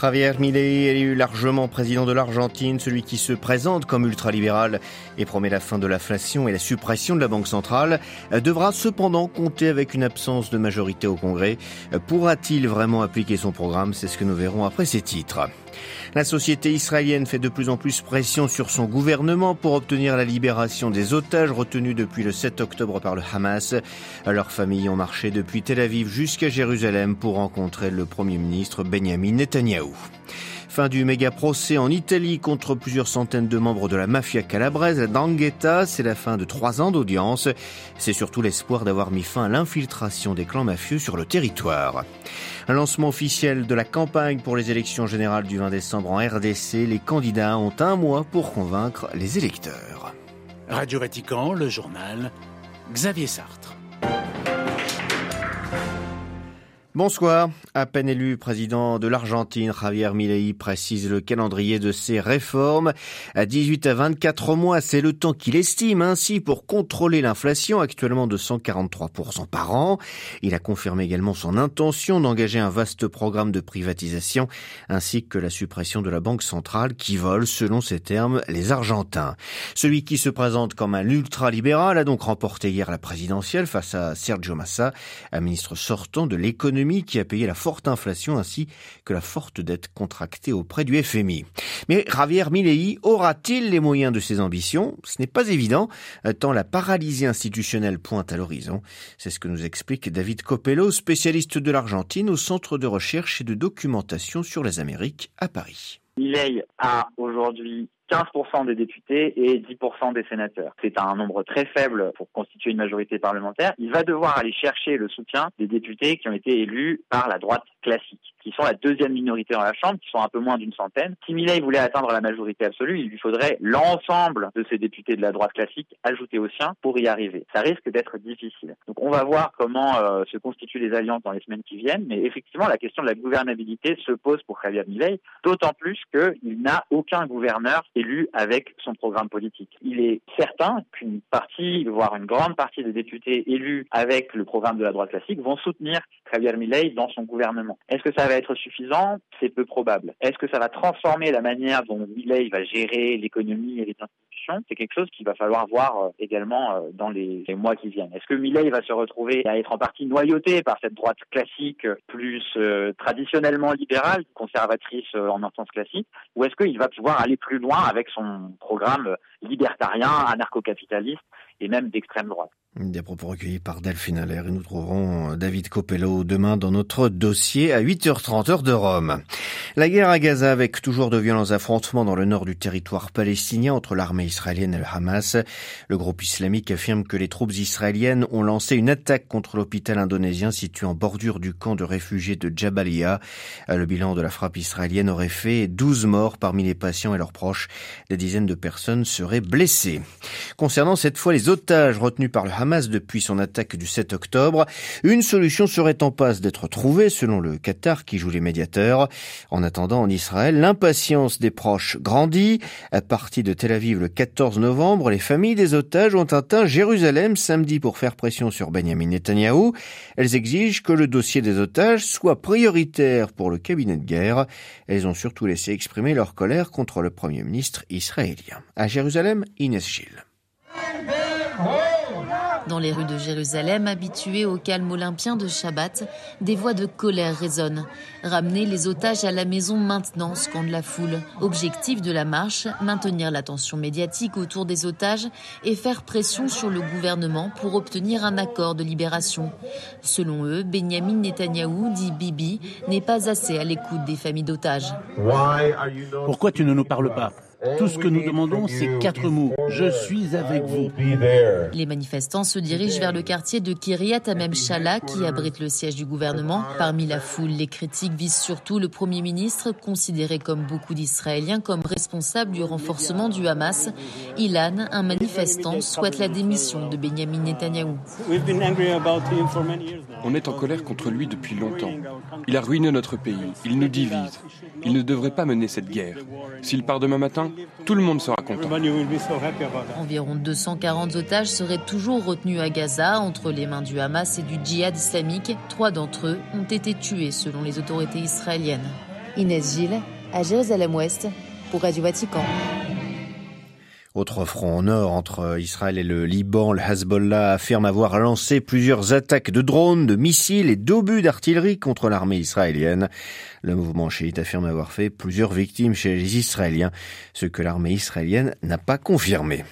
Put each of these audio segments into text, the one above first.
Javier Milei est élu largement président de l'Argentine, celui qui se présente comme ultralibéral et promet la fin de l'inflation et la suppression de la Banque centrale, euh, devra cependant compter avec une absence de majorité au Congrès. Euh, Pourra-t-il vraiment appliquer son programme? C'est ce que nous verrons après ces titres. La société israélienne fait de plus en plus pression sur son gouvernement pour obtenir la libération des otages retenus depuis le 7 octobre par le Hamas. Leurs familles ont marché depuis Tel Aviv jusqu'à Jérusalem pour rencontrer le Premier ministre Benjamin Netanyahou. Fin du méga procès en Italie contre plusieurs centaines de membres de la mafia calabraise, la. C'est la fin de trois ans d'audience. C'est surtout l'espoir d'avoir mis fin à l'infiltration des clans mafieux sur le territoire. Lancement officiel de la campagne pour les élections générales du 20 décembre en RDC. Les candidats ont un mois pour convaincre les électeurs. Radio Vatican, le journal, Xavier Sartre. Bonsoir. À peine élu président de l'Argentine, Javier Milei précise le calendrier de ses réformes. À 18 à 24 mois, c'est le temps qu'il estime ainsi pour contrôler l'inflation, actuellement de 143% par an. Il a confirmé également son intention d'engager un vaste programme de privatisation, ainsi que la suppression de la Banque centrale qui vole, selon ses termes, les Argentins. Celui qui se présente comme un ultralibéral a donc remporté hier la présidentielle face à Sergio Massa, un ministre sortant de l'économie qui a payé la forte inflation ainsi que la forte dette contractée auprès du FMI. Mais Javier Milei aura-t-il les moyens de ses ambitions? Ce n'est pas évident, tant la paralysie institutionnelle pointe à l'horizon. C'est ce que nous explique David Copello, spécialiste de l'Argentine au Centre de recherche et de documentation sur les Amériques à Paris. Milei a aujourd'hui 15% des députés et 10% des sénateurs. C'est un nombre très faible pour constituer une majorité parlementaire. Il va devoir aller chercher le soutien des députés qui ont été élus par la droite classique, qui sont la deuxième minorité dans la Chambre, qui sont un peu moins d'une centaine. Si Milei voulait atteindre la majorité absolue, il lui faudrait l'ensemble de ces députés de la droite classique ajoutés aux siens pour y arriver. Ça risque d'être difficile. Donc on va voir comment euh, se constituent les alliances dans les semaines qui viennent, mais effectivement la question de la gouvernabilité se pose pour Javier Milei, d'autant plus qu'il n'a aucun gouverneur élu avec son programme politique. Il est certain qu'une partie, voire une grande partie des députés élus avec le programme de la droite classique vont soutenir Javier Milei dans son gouvernement. Est-ce que ça va être suffisant? C'est peu probable. Est-ce que ça va transformer la manière dont Milei va gérer l'économie et les C'est quelque chose qu'il va falloir voir euh, également euh, dans les, mois qui viennent. Est-ce que Milei va se retrouver à être en partie noyauté par cette droite classique plus euh, traditionnellement libérale, conservatrice en instance classique, ou est-ce qu'il va pouvoir aller plus loin avec son programme libertarien, anarcho-capitaliste et même d'extrême droite? Des propos recueillis par Delphine Allaire et nous trouverons David Copello demain dans notre dossier à 8h30 heure de Rome. La guerre à Gaza avec toujours de violents affrontements dans le nord du territoire palestinien entre l'armée israélienne et le Hamas. Le groupe islamique affirme que les troupes israéliennes ont lancé une attaque contre l'hôpital indonésien situé en bordure du camp de réfugiés de Jabalia. Le bilan de la frappe israélienne aurait fait 12 morts parmi les patients et leurs proches. Des dizaines de personnes seraient blessées. Concernant cette fois les otages retenus par le Hamas depuis son attaque du 7 octobre, une solution serait en passe d'être trouvée selon le Qatar qui joue les médiateurs. Attendant, en Israël, l'impatience des proches grandit. À partir de Tel Aviv le 14 novembre, les familles des otages ont atteint Jérusalem samedi pour faire pression sur Benjamin Netanyahou. Elles exigent que le dossier des otages soit prioritaire pour le cabinet de guerre. Elles ont surtout laissé exprimer leur colère contre le premier ministre israélien. À Jérusalem, Inès Gilles. Dans les rues de Jérusalem, habituées au calme olympien de Shabbat, des voix de colère résonnent. Ramener les otages à la maison maintenant, scande la foule. Objectif de la marche, maintenir l'attention médiatique autour des otages et faire pression sur le gouvernement pour obtenir un accord de libération. Selon eux, Benjamin Netanyahou, dit Bibi, n'est pas assez à l'écoute des familles d'otages. Pourquoi tu ne nous parles pas? Tout ce que nous demandons, c'est quatre mots. Je suis avec vous. Les manifestants se dirigent vers le quartier de Kiryat Amem Shala qui abrite le siège du gouvernement. Parmi la foule, les critiques visent surtout le Premier ministre, considéré comme beaucoup d'Israéliens comme responsable du renforcement du Hamas. Ilan, un manifestant, souhaite la démission de Benjamin Netanyahou. On est en colère contre lui depuis longtemps. Il a ruiné notre pays, il nous divise. Il ne devrait pas mener cette guerre. S'il part demain matin, tout le monde sera content. Environ 240 otages seraient toujours retenus à Gaza entre les mains du Hamas et du djihad islamique. Trois d'entre eux ont été tués selon les autorités israéliennes. Inès Gilles, à Jérusalem-Ouest, pour Radio Vatican. Autre front au nord entre Israël et le Liban, le Hezbollah affirme avoir lancé plusieurs attaques de drones, de missiles et d'obus d'artillerie contre l'armée israélienne. Le mouvement chiite affirme avoir fait plusieurs victimes chez les Israéliens, ce que l'armée israélienne n'a pas confirmé.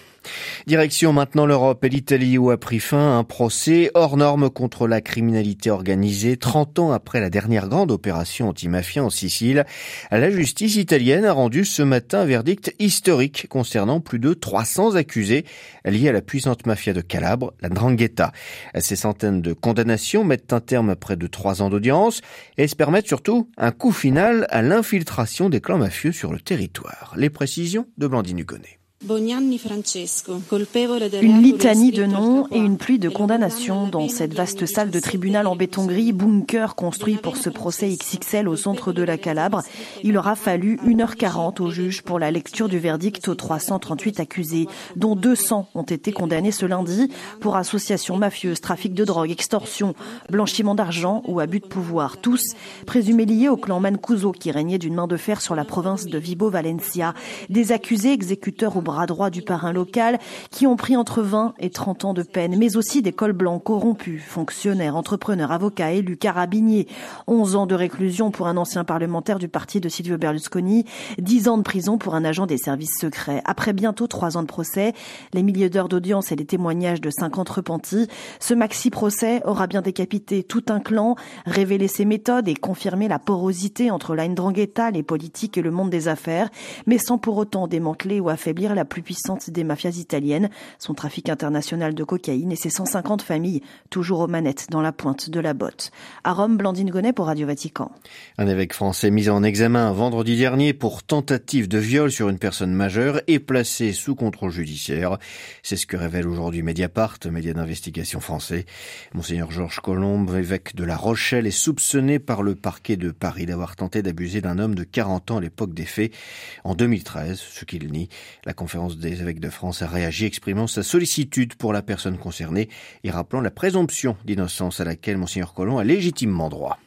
Direction maintenant l'Europe et l'Italie où a pris fin un procès hors norme contre la criminalité organisée 30 ans après la dernière grande opération anti-mafia en Sicile. La justice italienne a rendu ce matin un verdict historique concernant plus de 300 accusés liés à la puissante mafia de Calabre, la Drangheta. Ces centaines de condamnations mettent un terme à près de trois ans d'audience et se permettent surtout un coup final à l'infiltration des clans mafieux sur le territoire. Les précisions de Blandine Hugonnet. Une litanie de noms et une pluie de condamnations dans cette vaste salle de tribunal en béton gris, bunker construit pour ce procès XXL au centre de la Calabre. Il aura fallu 1h40 au juge pour la lecture du verdict aux 338 accusés, dont 200 ont été condamnés ce lundi pour association mafieuse, trafic de drogue, extorsion, blanchiment d'argent ou abus de pouvoir. Tous présumés liés au clan Mancuso qui régnait d'une main de fer sur la province de Vibo Valencia. Des accusés exécuteurs au bras droit du parrain local, qui ont pris entre 20 et 30 ans de peine, mais aussi des cols blancs corrompus, fonctionnaires, entrepreneurs, avocats, élus, carabiniers, 11 ans de réclusion pour un ancien parlementaire du parti de Silvio Berlusconi, 10 ans de prison pour un agent des services secrets. Après bientôt 3 ans de procès, les milliers d'heures d'audience et les témoignages de 50 repentis, ce maxi-procès aura bien décapité tout un clan, révélé ses méthodes et confirmé la porosité entre la Ndrangheta, les politiques et le monde des affaires, mais sans pour autant démanteler ou affaiblir la plus puissante des mafias italiennes, son trafic international de cocaïne et ses 150 familles toujours aux manettes dans la pointe de la botte. À Rome, Blandine Gonnet pour Radio Vatican. Un évêque français mis en examen vendredi dernier pour tentative de viol sur une personne majeure et placé sous contrôle judiciaire. C'est ce que révèle aujourd'hui Mediapart, média d'investigation français. Monseigneur Georges Colombe, évêque de La Rochelle, est soupçonné par le parquet de Paris d'avoir tenté d'abuser d'un homme de 40 ans à l'époque des faits en 2013, ce qu'il nie. La conférence des évêques de France a réagi exprimant sa sollicitude pour la personne concernée et rappelant la présomption d'innocence à laquelle Monseigneur Colomb a légitimement droit.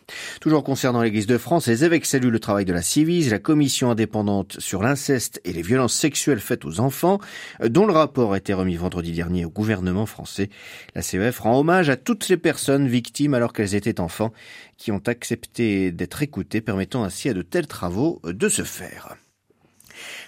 Toujours concernant l'Église de France, les évêques saluent le travail de la Civise, la commission indépendante sur l'inceste et les violences sexuelles faites aux enfants, dont le rapport a été remis vendredi dernier au gouvernement français. La CEF rend hommage à toutes les personnes victimes alors qu'elles étaient enfants qui ont accepté d'être écoutées, permettant ainsi à de tels travaux de se faire.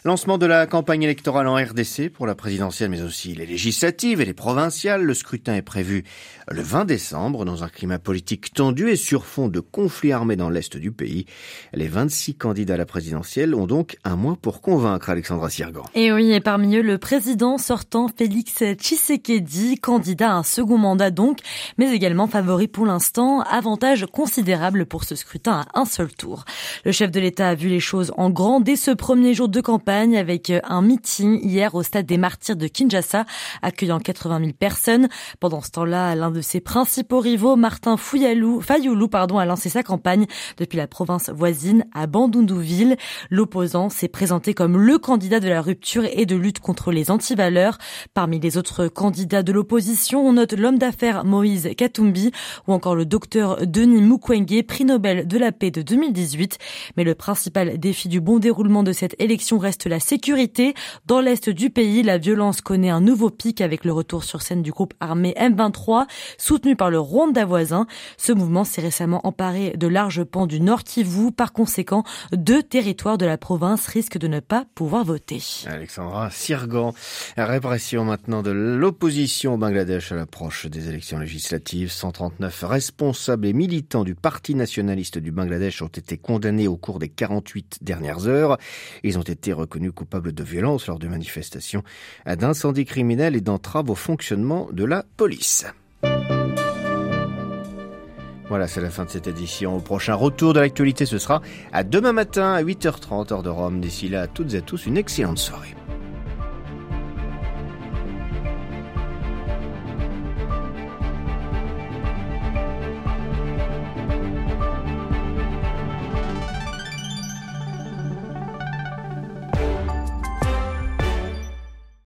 Lancement de la campagne électorale en RDC pour la présidentielle, mais aussi les législatives et les provinciales. Le scrutin est prévu le 20 décembre dans un climat politique tendu et sur fond de conflits armés dans l'est du pays. Les 26 candidats à la présidentielle ont donc un mois pour convaincre Alexandra Sirgan. Et oui, et parmi eux, le président sortant Félix Tshisekedi, candidat à un second mandat donc, mais également favori pour l'instant, avantage considérable pour ce scrutin à un seul tour. Le chef de l'État a vu les choses en grand dès ce premier jour de campagne avec un meeting hier au stade des martyrs de Kinshasa, accueillant 80 000 personnes. Pendant ce temps-là, l'un de ses principaux rivaux, Martin Fayoulou, pardon, a lancé sa campagne depuis la province voisine à Bandundouville. L'opposant s'est présenté comme le candidat de la rupture et de lutte contre les antivaleurs. Parmi les autres candidats de l'opposition, on note l'homme d'affaires Moïse Katumbi ou encore le docteur Denis Mukwege, prix Nobel de la paix de 2018. Mais le principal défi du bon déroulement de cette élection reste la sécurité. Dans l'est du pays, la violence connaît un nouveau pic avec le retour sur scène du groupe armé M23, soutenu par le Rwanda voisin. Ce mouvement s'est récemment emparé de larges pans du Nord Kivu. Par conséquent, deux territoires de la province risquent de ne pas pouvoir voter. Alexandra Sirgan, répression maintenant de l'opposition au Bangladesh à l'approche des élections législatives. 139 responsables et militants du Parti nationaliste du Bangladesh ont été condamnés au cours des 48 dernières heures. Ils ont été reconnus reconnu coupable de violence lors de manifestations, d'incendie criminel et d'entrave au fonctionnement de la police. Voilà, c'est la fin de cette édition. Au prochain retour de l'actualité, ce sera à demain matin à 8h30 heure de Rome. D'ici là, à toutes et à tous, une excellente soirée.